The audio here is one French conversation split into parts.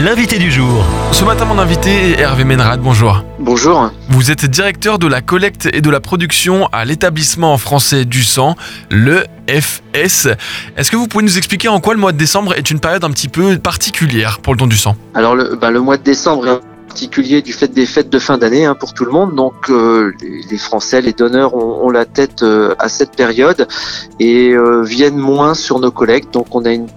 l'invité du jour. Ce matin, mon invité est Hervé Menrad. Bonjour. Bonjour. Vous êtes directeur de la collecte et de la production à l'établissement français du sang, le FS. Est-ce que vous pouvez nous expliquer en quoi le mois de décembre est une période un petit peu particulière pour le don du sang? Alors le, bah, le mois de décembre est particulier du fait des fêtes de fin d'année hein, pour tout le monde. Donc euh, les, les Français, les donneurs ont, ont la tête euh, à cette période et euh, viennent moins sur nos collectes. Donc on a une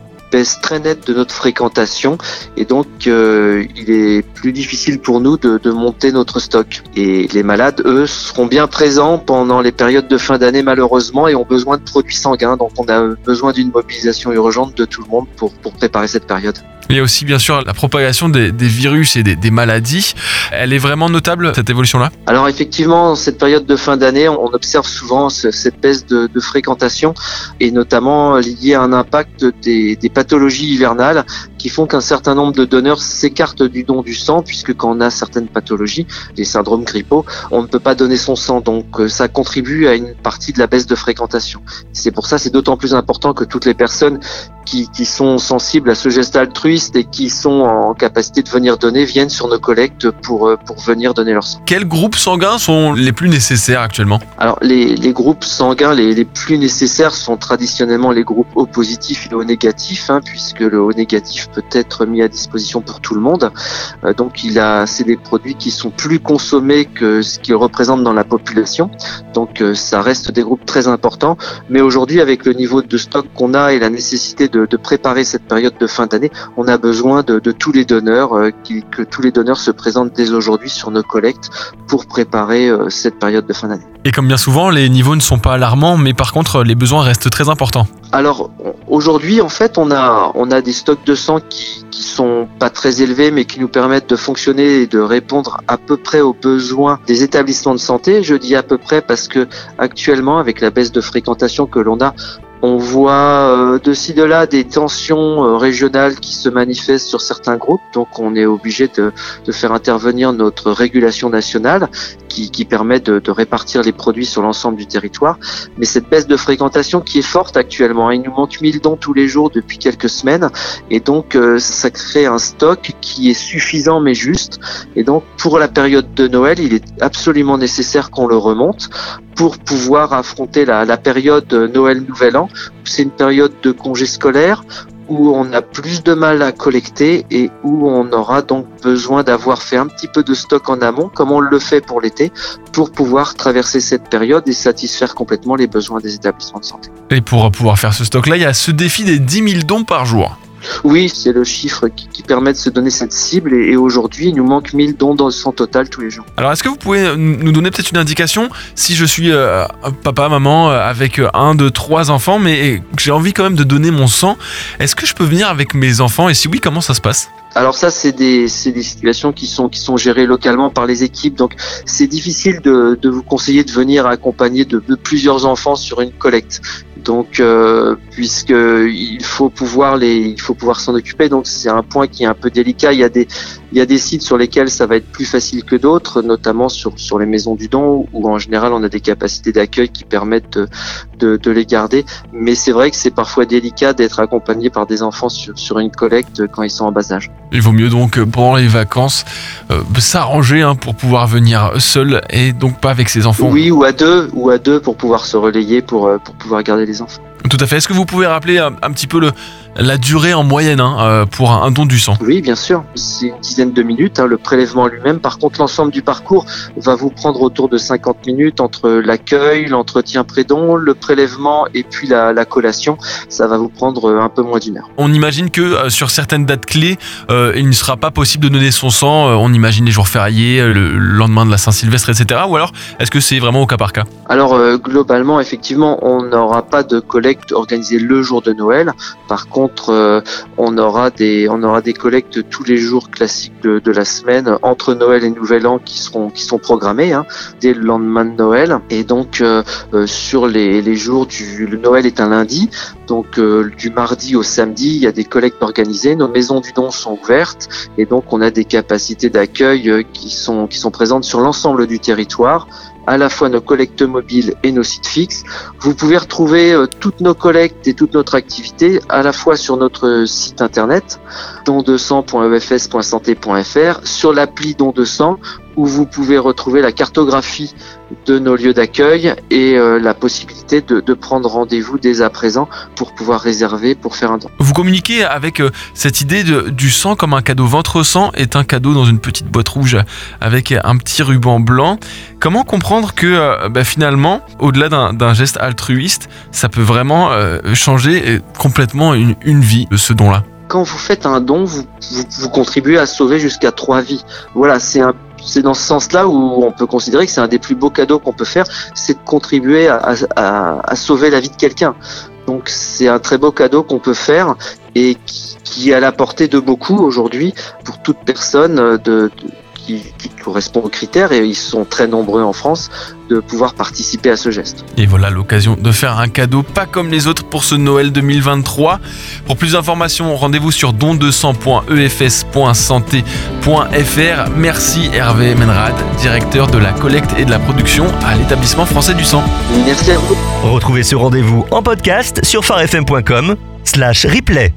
très nette de notre fréquentation et donc euh, il est plus difficile pour nous de, monter notre stock. Et les malades, eux, seront bien présents pendant les périodes de fin d'année malheureusement et ont besoin de produits sanguins. Donc on a besoin d'une mobilisation urgente de tout le monde pour préparer cette période. Il y a aussi bien sûr la propagation des, virus et des, maladies. Elle est vraiment notable cette évolution-là? Alors effectivement, cette période de fin d'année, on observe souvent cette baisse de, fréquentation et notamment liée à un impact des pathologies hivernales qui font qu'un certain nombre de donneurs s'écartent du don du sang puisque quand on a certaines pathologies, les syndromes grippaux, on ne peut pas donner son sang. Donc ça contribue à une partie de la baisse de fréquentation. C'est pour ça c'est d'autant plus important que toutes les personnes qui, qui, sont sensibles à ce geste altruiste et qui sont en capacité de venir donner viennent sur nos collectes pour, euh, pour venir donner leur sang. Quels groupes sanguins sont les plus nécessaires actuellement? Alors les, les, groupes sanguins les, les, plus nécessaires sont traditionnellement les groupes O positifs et le O négatif, hein, puisque le O négatif peut être mis à disposition pour tout le monde. Euh, donc il a c'est des produits qui sont plus consommés que ce qu'ils représentent dans la population. Donc euh, ça reste des groupes très importants. Mais aujourd'hui avec le niveau de stock qu'on a et la nécessité de, de, préparer cette période de fin d'année, on a besoin de, de tous les donneurs, euh, qui, que tous les donneurs se présentent dès aujourd'hui sur nos collectes pour préparer euh, cette période de fin d'année. Et comme bien souvent, les niveaux ne sont pas alarmants, mais par contre, les besoins restent très importants. Alors aujourd'hui, en fait, on a on a des stocks de sang qui, qui sont pas très élevés, mais qui nous permettent de fonctionner et de répondre à peu près aux besoins des établissements de santé. Je dis à peu près parce que actuellement, avec la baisse de fréquentation que l'on a, on voit euh, de ci de là des tensions euh, régionales qui se manifestent sur certains groupes, donc on est obligé de, faire intervenir notre régulation nationale qui, permet de, répartir les produits sur l'ensemble du territoire. Mais cette baisse de fréquentation qui est forte actuellement, il nous manque 1000 dons tous les jours depuis quelques semaines, et donc euh, ça crée un stock qui est suffisant mais juste. Et donc pour la période de Noël, il est absolument nécessaire qu'on le remonte pour pouvoir affronter la, période Noël-Nouvel An. C'est une période de congé scolaire où on a plus de mal à collecter et où on aura donc besoin d'avoir fait un petit peu de stock en amont, comme on le fait pour l'été, pour pouvoir traverser cette période et satisfaire complètement les besoins des établissements de santé. Et pour pouvoir faire ce stock-là, il y a ce défi des 10 000 dons par jour. Oui, c'est le chiffre qui, qui, permet de se donner cette cible et, et aujourd'hui, il nous manque 1000 dons dans son total tous les jours. Alors, est-ce que vous pouvez nous donner peut-être une indication si je suis euh, papa, maman euh, avec un, deux, trois enfants, mais j'ai envie quand même de donner mon sang, est-ce que je peux venir avec mes enfants et si oui, comment ça se passe? Alors ça, c'est des, des situations qui sont, qui sont gérées localement par les équipes. Donc c'est difficile de, de, vous conseiller de venir accompagner de, de plusieurs enfants sur une collecte. Donc, euh, puisque il faut pouvoir les, il faut pouvoir s'en occuper. Donc, c'est un point qui est un peu délicat. Il y a des, il y a des sites sur lesquels ça va être plus facile que d'autres, notamment sur sur les maisons du don où en général on a des capacités d'accueil qui permettent de, de, de, les garder. Mais c'est vrai que c'est parfois délicat d'être accompagné par des enfants sur sur une collecte quand ils sont en bas âge. Il vaut mieux donc pendant les vacances euh, s'arranger hein, pour pouvoir venir seul et donc pas avec ses enfants. Oui, ou à deux, ou à deux pour pouvoir se relayer pour pour pouvoir garder les enfants. Tout à fait. Est-ce que vous pouvez rappeler un, un petit peu le, la durée en moyenne hein, euh, pour un, don du sang Oui, bien sûr. C'est une dizaine de minutes, hein, le prélèvement lui-même. Par contre, l'ensemble du parcours va vous prendre autour de 50 minutes entre l'accueil, l'entretien pré-don, le prélèvement et puis la, la, collation. Ça va vous prendre euh, un peu moins d'une heure. On imagine que euh, sur certaines dates clés, euh, il ne sera pas possible de donner son sang. on imagine les jours fériés, le lendemain de la Saint-Sylvestre, etc. Ou alors, est-ce que c'est vraiment au cas par cas? Alors, globalement, effectivement, on n'aura pas de collecte organisée le jour de Noël. Par contre, euh, on aura des collectes tous les jours classiques de, la semaine entre Noël et Nouvel An qui sont programmés hein, dès le lendemain de Noël. Et donc euh, euh, sur les, jours du le Noël est un lundi, donc du mardi au samedi, il y a des collectes organisées. Nos maisons du don sont ouvertes et donc on a des capacités d'accueil qui sont présentes sur l'ensemble du territoire à la fois nos collectes mobiles et nos sites fixes. Vous pouvez retrouver euh, toutes nos collectes et toute notre activité à la fois sur notre site internet don200.efs.santé.fr, sur l'appli Don200 où vous pouvez retrouver la cartographie de nos lieux d'accueil et euh, la possibilité de, de prendre rendez-vous dès à présent pour pouvoir réserver pour faire un don. Vous communiquez avec euh, cette idée de, du sang comme un cadeau. Votre sang est un cadeau dans une petite boîte rouge avec un petit ruban blanc. Comment comprendre que euh, bah, finalement, au-delà d'un geste altruiste, ça peut vraiment changer complètement une, une vie, ce don-là? Quand vous faites un don, vous, vous, vous contribuez à sauver jusqu'à trois vies. Voilà, c'est un c'est dans ce sens-là où on peut considérer que c'est un des plus beaux cadeaux qu'on peut faire, c'est de contribuer à, sauver la vie de quelqu'un. Donc c'est un très beau cadeau qu'on peut faire et qui, est à la portée de beaucoup aujourd'hui pour toute personne de qui, qui, correspond aux critères et ils sont très nombreux en France de pouvoir participer à ce geste. Et voilà l'occasion de faire un cadeau pas comme les autres pour ce Noël 2023. Pour plus d'informations, rendez-vous sur don200.efs.santé.fr. Merci Hervé Menrad, directeur de la collecte et de la production à l'établissement français du sang. Merci à vous. Retrouvez ce rendez-vous en podcast sur farfm.com slash replay.